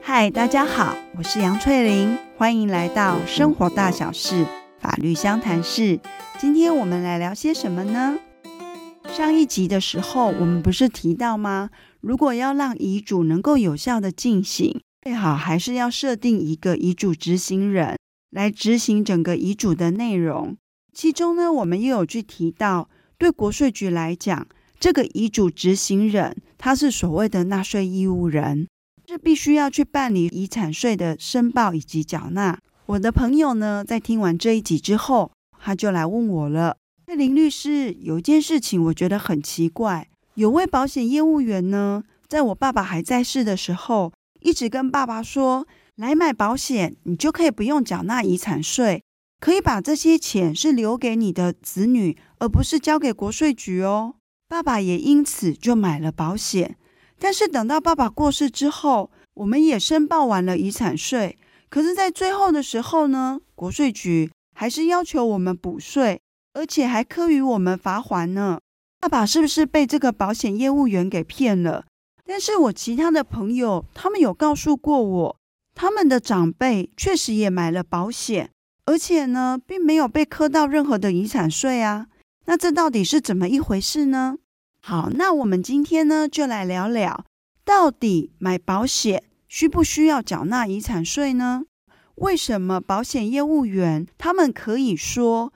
嗨，大家好，我是杨翠玲，欢迎来到生活大小事法律相谈室。今天我们来聊些什么呢？上一集的时候，我们不是提到吗？如果要让遗嘱能够有效的进行，最好还是要设定一个遗嘱执行人来执行整个遗嘱的内容。其中呢，我们又有去提到，对国税局来讲，这个遗嘱执行人他是所谓的纳税义务人。是必须要去办理遗产税的申报以及缴纳。我的朋友呢，在听完这一集之后，他就来问我了：“林律师，有一件事情我觉得很奇怪，有位保险业务员呢，在我爸爸还在世的时候，一直跟爸爸说，来买保险，你就可以不用缴纳遗产税，可以把这些钱是留给你的子女，而不是交给国税局哦。爸爸也因此就买了保险。”但是等到爸爸过世之后，我们也申报完了遗产税，可是，在最后的时候呢，国税局还是要求我们补税，而且还科予我们罚还呢。爸爸是不是被这个保险业务员给骗了？但是我其他的朋友，他们有告诉过我，他们的长辈确实也买了保险，而且呢，并没有被课到任何的遗产税啊。那这到底是怎么一回事呢？好，那我们今天呢，就来聊聊，到底买保险需不需要缴纳遗产税呢？为什么保险业务员他们可以说，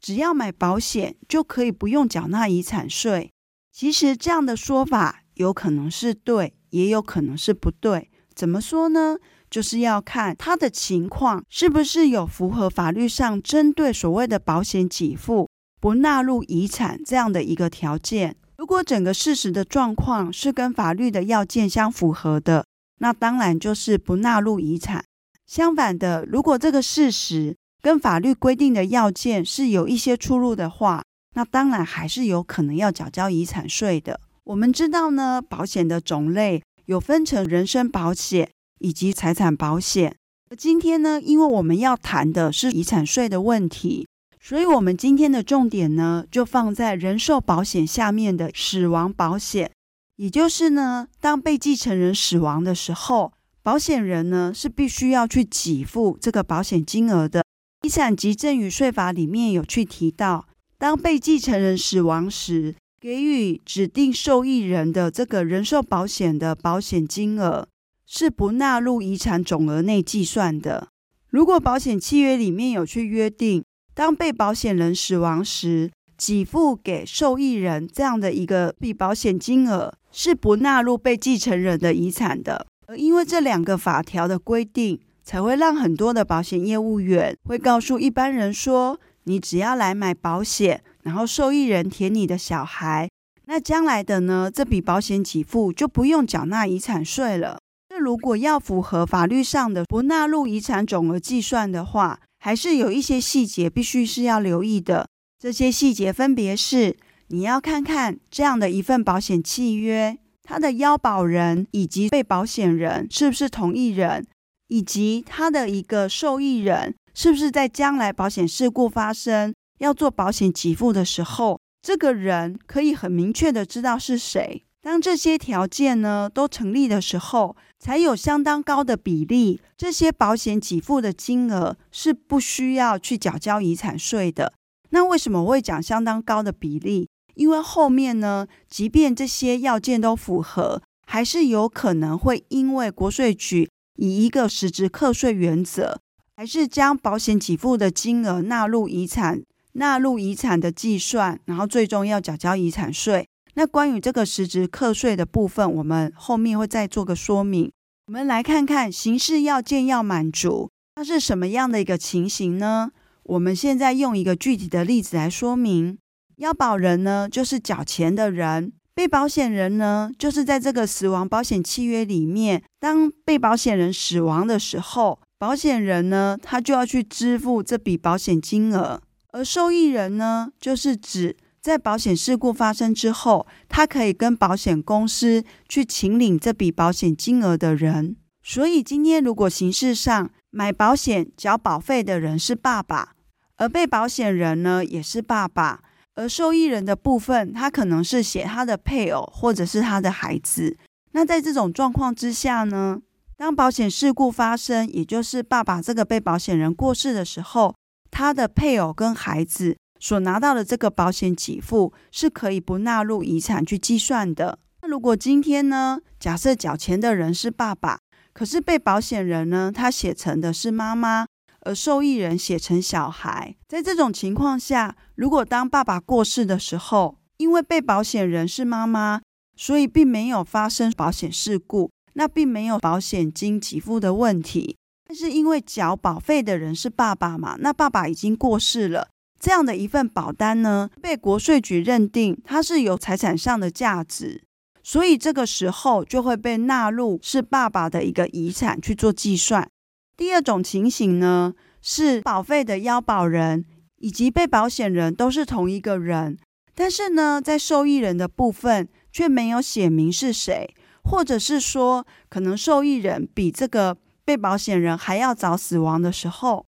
只要买保险就可以不用缴纳遗产税？其实这样的说法有可能是对，也有可能是不对。怎么说呢？就是要看他的情况是不是有符合法律上针对所谓的保险给付不纳入遗产这样的一个条件。如果整个事实的状况是跟法律的要件相符合的，那当然就是不纳入遗产。相反的，如果这个事实跟法律规定的要件是有一些出入的话，那当然还是有可能要缴交遗产税的。我们知道呢，保险的种类有分成人身保险以及财产保险。而今天呢，因为我们要谈的是遗产税的问题。所以，我们今天的重点呢，就放在人寿保险下面的死亡保险，也就是呢，当被继承人死亡的时候，保险人呢是必须要去给付这个保险金额的。遗产及赠与税法里面有去提到，当被继承人死亡时，给予指定受益人的这个人寿保险的保险金额是不纳入遗产总额内计算的。如果保险契约里面有去约定，当被保险人死亡时，给付给受益人这样的一个被保险金额是不纳入被继承人的遗产的。而因为这两个法条的规定，才会让很多的保险业务员会告诉一般人说：你只要来买保险，然后受益人填你的小孩，那将来的呢，这笔保险给付就不用缴纳遗产税了。如果要符合法律上的不纳入遗产总额计算的话，还是有一些细节必须是要留意的。这些细节分别是：你要看看这样的一份保险契约，它的腰保人以及被保险人是不是同一人，以及他的一个受益人是不是在将来保险事故发生要做保险给付的时候，这个人可以很明确的知道是谁。当这些条件呢都成立的时候，才有相当高的比例，这些保险给付的金额是不需要去缴交遗产税的。那为什么我会讲相当高的比例？因为后面呢，即便这些要件都符合，还是有可能会因为国税局以一个实质课税原则，还是将保险给付的金额纳入遗产，纳入遗产的计算，然后最终要缴交遗产税。那关于这个实质课税的部分，我们后面会再做个说明。我们来看看形式要件要满足，它是什么样的一个情形呢？我们现在用一个具体的例子来说明。要保人呢，就是缴钱的人；被保险人呢，就是在这个死亡保险契约里面，当被保险人死亡的时候，保险人呢，他就要去支付这笔保险金额；而受益人呢，就是指。在保险事故发生之后，他可以跟保险公司去请领这笔保险金额的人。所以今天如果形式上买保险缴保费的人是爸爸，而被保险人呢也是爸爸，而受益人的部分，他可能是写他的配偶或者是他的孩子。那在这种状况之下呢，当保险事故发生，也就是爸爸这个被保险人过世的时候，他的配偶跟孩子所拿到的这个保险给付是可以不纳入遗产去计算的。那如果今天呢，假设缴钱的人是爸爸，可是被保险人呢，他写成的是妈妈，而受益人写成小孩。在这种情况下，如果当爸爸过世的时候，因为被保险人是妈妈，所以并没有发生保险事故，那并没有保险金给付的问题。但是因为缴保费的人是爸爸嘛，那爸爸已经过世了，这样的一份保单呢，被国税局认定它是有财产上的价值，所以这个时候就会被纳入是爸爸的一个遗产去做计算。第二种情形呢，是保费的要保人以及被保险人都是同一个人，但是呢，在受益人的部分却没有写明是谁，或者是说，可能受益人比这个被保险人还要早死亡的时候，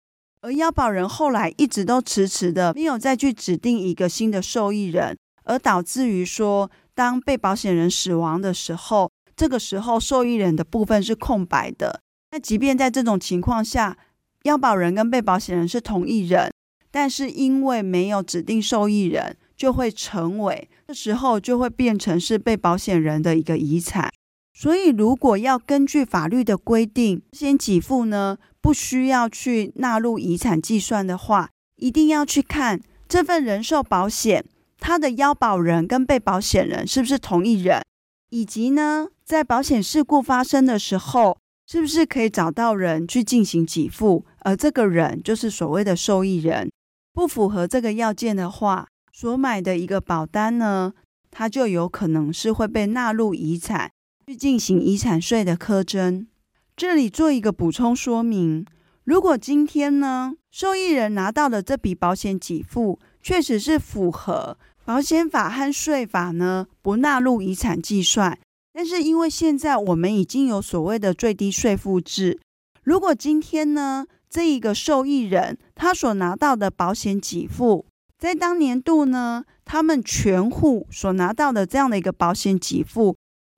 而要保人后来一直都迟迟的没有再去指定一个新的受益人，而导致于说，当被保险人死亡的时候，这个时候受益人的部分是空白的。那即便在这种情况下，要保人跟被保险人是同一人，但是因为没有指定受益人，就会成为这时候就会变成是被保险人的一个遗产。所以，如果要根据法律的规定，先给付呢，不需要去纳入遗产计算的话，一定要去看这份人寿保险，它的腰保人跟被保险人是不是同一人，以及呢，在保险事故发生的时候。是不是可以找到人去进行给付，而这个人就是所谓的受益人？不符合这个要件的话，所买的一个保单呢，它就有可能是会被纳入遗产，去进行遗产税的苛征。这里做一个补充说明：如果今天呢，受益人拿到的这笔保险给付，确实是符合保险法和税法呢，不纳入遗产计算。但是因为现在我们已经有所谓的最低税负制，如果今天呢，这一个受益人他所拿到的保险给付，在当年度呢，他们全户所拿到的这样的一个保险给付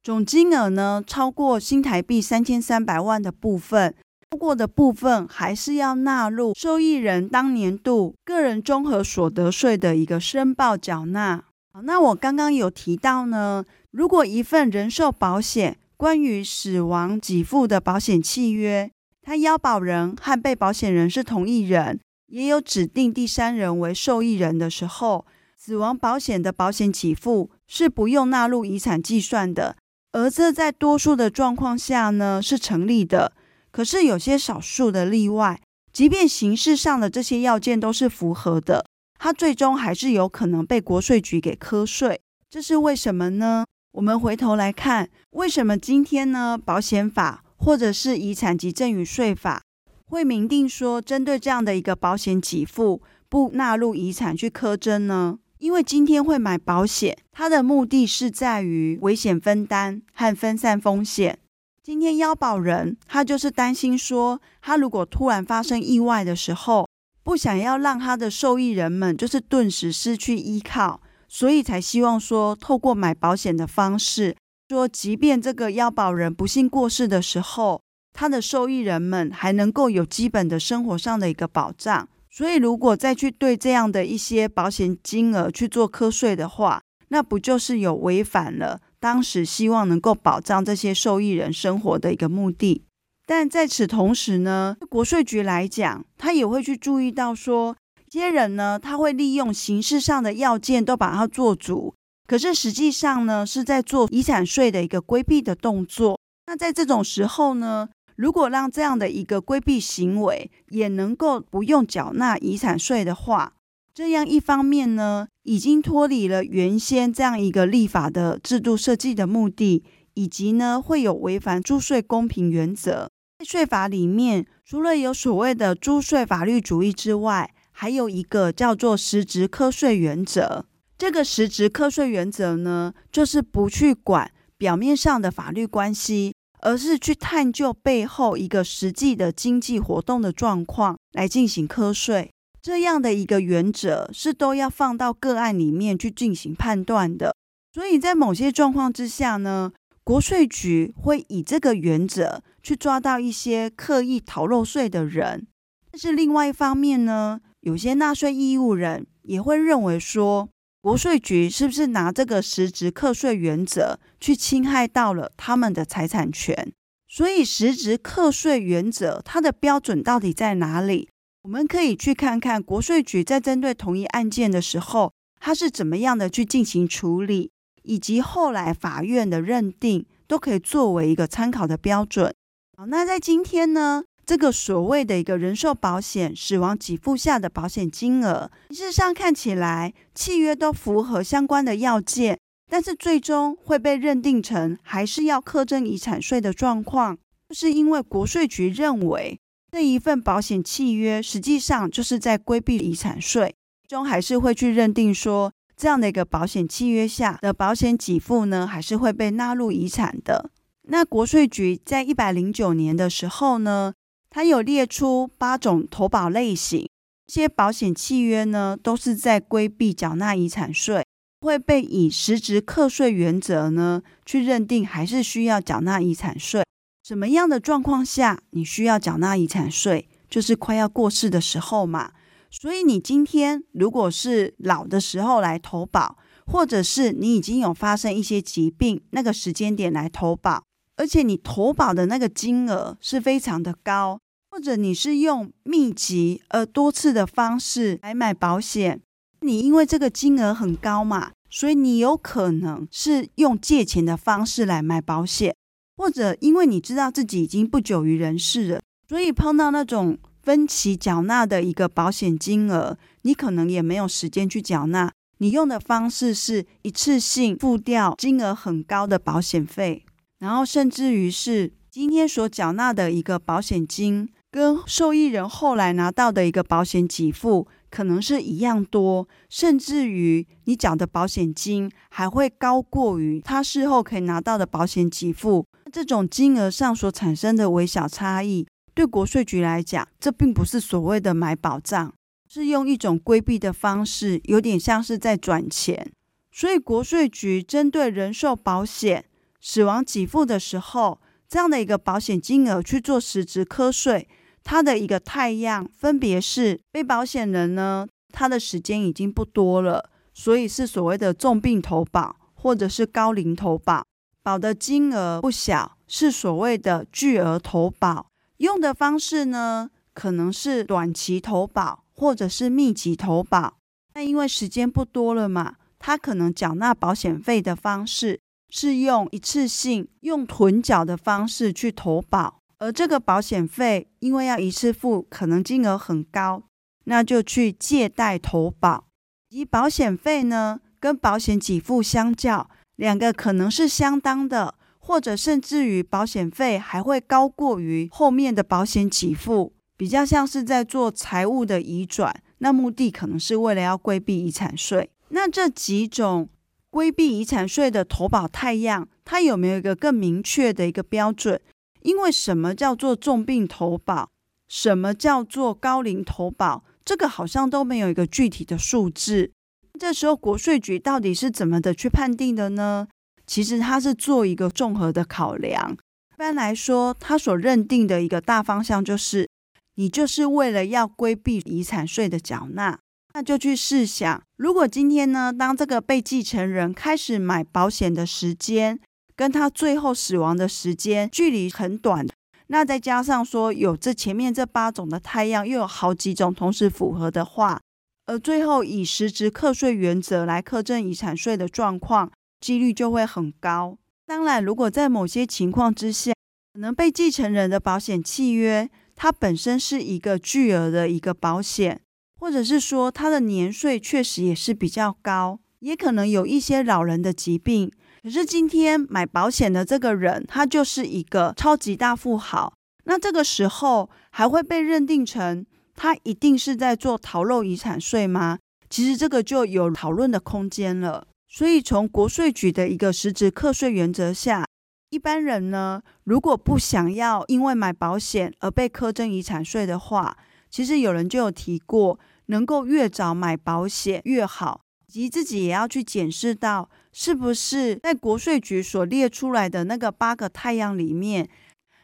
总金额呢，超过新台币三千三百万的部分，超过的部分还是要纳入受益人当年度个人综合所得税的一个申报缴纳。好，那我刚刚有提到呢。如果一份人寿保险关于死亡给付的保险契约，他要保人和被保险人是同一人，也有指定第三人为受益人的时候，死亡保险的保险给付是不用纳入遗产计算的。而这在多数的状况下呢，是成立的。可是有些少数的例外，即便形式上的这些要件都是符合的，它最终还是有可能被国税局给课税。这是为什么呢？我们回头来看，为什么今天呢？保险法或者是遗产及赠与税法会明定说，针对这样的一个保险给付不纳入遗产去课征呢？因为今天会买保险，它的目的是在于危险分担和分散风险。今天腰保人他就是担心说，他如果突然发生意外的时候，不想要让他的受益人们就是顿时失去依靠。所以才希望说，透过买保险的方式，说即便这个腰保人不幸过世的时候，他的受益人们还能够有基本的生活上的一个保障。所以，如果再去对这样的一些保险金额去做课税的话，那不就是有违反了当时希望能够保障这些受益人生活的一个目的？但在此同时呢，国税局来讲，他也会去注意到说。这些人呢，他会利用形式上的要件都把它做足，可是实际上呢，是在做遗产税的一个规避的动作。那在这种时候呢，如果让这样的一个规避行为也能够不用缴纳遗产税的话，这样一方面呢，已经脱离了原先这样一个立法的制度设计的目的，以及呢，会有违反租税公平原则。在税法里面，除了有所谓的租税法律主义之外，还有一个叫做实质课税原则，这个实质课税原则呢，就是不去管表面上的法律关系，而是去探究背后一个实际的经济活动的状况来进行课税。这样的一个原则是都要放到个案里面去进行判断的。所以在某些状况之下呢，国税局会以这个原则去抓到一些刻意逃漏税的人。但是另外一方面呢，有些纳税义务人也会认为说，国税局是不是拿这个实质课税原则去侵害到了他们的财产权？所以实质课税原则它的标准到底在哪里？我们可以去看看国税局在针对同一案件的时候，它是怎么样的去进行处理。以及后来法院的认定都可以作为一个参考的标准。好，那在今天呢，这个所谓的一个人寿保险死亡给付下的保险金额，事实上看起来契约都符合相关的要件，但是最终会被认定成还是要课征遗产税的状况，就是因为国税局认为这一份保险契约实际上就是在规避遗产税，终还是会去认定说。这样的一个保险契约下的保险给付呢，还是会被纳入遗产的。那国税局在一百零九年的时候呢，它有列出八种投保类型，这些保险契约呢，都是在规避缴纳遗产税，会被以实质课税原则呢去认定，还是需要缴纳遗产税。什么样的状况下你需要缴纳遗产税？就是快要过世的时候嘛。所以你今天如果是老的时候来投保，或者是你已经有发生一些疾病，那个时间点来投保，而且你投保的那个金额是非常的高，或者你是用密集而多次的方式来买保险，你因为这个金额很高嘛，所以你有可能是用借钱的方式来买保险，或者因为你知道自己已经不久于人世了，所以碰到那种。分期缴纳的一个保险金额，你可能也没有时间去缴纳。你用的方式是一次性付掉金额很高的保险费，然后甚至于是今天所缴纳的一个保险金，跟受益人后来拿到的一个保险给付可能是一样多，甚至于你缴的保险金还会高过于他事后可以拿到的保险给付。这种金额上所产生的微小差异。对国税局来讲，这并不是所谓的买保障，是用一种规避的方式，有点像是在转钱。所以国税局针对人寿保险死亡给付的时候，这样的一个保险金额去做实质课税，它的一个太阳分别是：被保险人呢，他的时间已经不多了，所以是所谓的重病投保，或者是高龄投保，保的金额不小，是所谓的巨额投保。用的方式呢，可能是短期投保或者是密集投保。那因为时间不多了嘛，他可能缴纳保险费的方式是用一次性用趸缴的方式去投保，而这个保险费因为要一次付，可能金额很高，那就去借贷投保。以保险费呢，跟保险给付相较，两个可能是相当的。或者甚至于保险费还会高过于后面的保险给付，比较像是在做财务的移转，那目的可能是为了要规避遗产税。那这几种规避遗产税的投保态样，它有没有一个更明确的一个标准？因为什么叫做重病投保，什么叫做高龄投保，这个好像都没有一个具体的数字。这时候国税局到底是怎么的去判定的呢？其实它是做一个综合的考量。一般来说，它所认定的一个大方向就是，你就是为了要规避遗产税的缴纳，那就去试想，如果今天呢，当这个被继承人开始买保险的时间，跟他最后死亡的时间距离很短，那再加上说有这前面这八种的态样，又有好几种同时符合的话，而最后以实质课税原则来课征遗产税的状况。几率就会很高。当然，如果在某些情况之下，可能被继承人的保险契约，它本身是一个巨额的一个保险，或者是说它的年岁确实也是比较高，也可能有一些老人的疾病。可是今天买保险的这个人，他就是一个超级大富豪，那这个时候还会被认定成他一定是在做逃漏遗产税吗？其实这个就有讨论的空间了。所以，从国税局的一个实质课税原则下，一般人呢，如果不想要因为买保险而被课征遗产税的话，其实有人就有提过，能够越早买保险越好，以及自己也要去检视到是不是在国税局所列出来的那个八个太阳里面，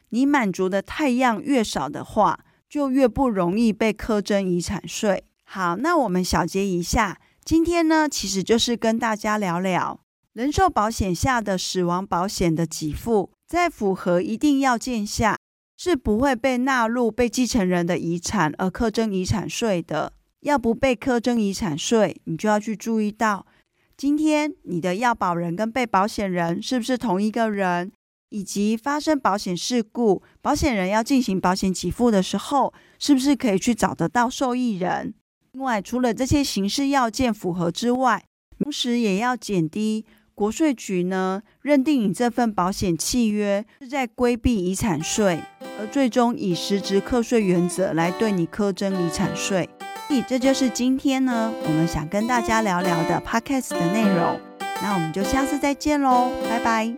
你满足的太阳越少的话，就越不容易被课征遗产税。好，那我们小结一下，今天呢，其实就是跟大家聊聊人寿保险下的死亡保险的给付，在符合一定要件下，是不会被纳入被继承人的遗产而课征遗产税的。要不被课征遗产税，你就要去注意到，今天你的要保人跟被保险人是不是同一个人，以及发生保险事故，保险人要进行保险给付的时候，是不是可以去找得到受益人？另外，除了这些形式要件符合之外，同时也要减低国税局呢认定你这份保险契约是在规避遗产税，而最终以实质课税原则来对你课征遗产税。以这就是今天呢我们想跟大家聊聊的 Podcast 的内容。那我们就下次再见喽，拜拜。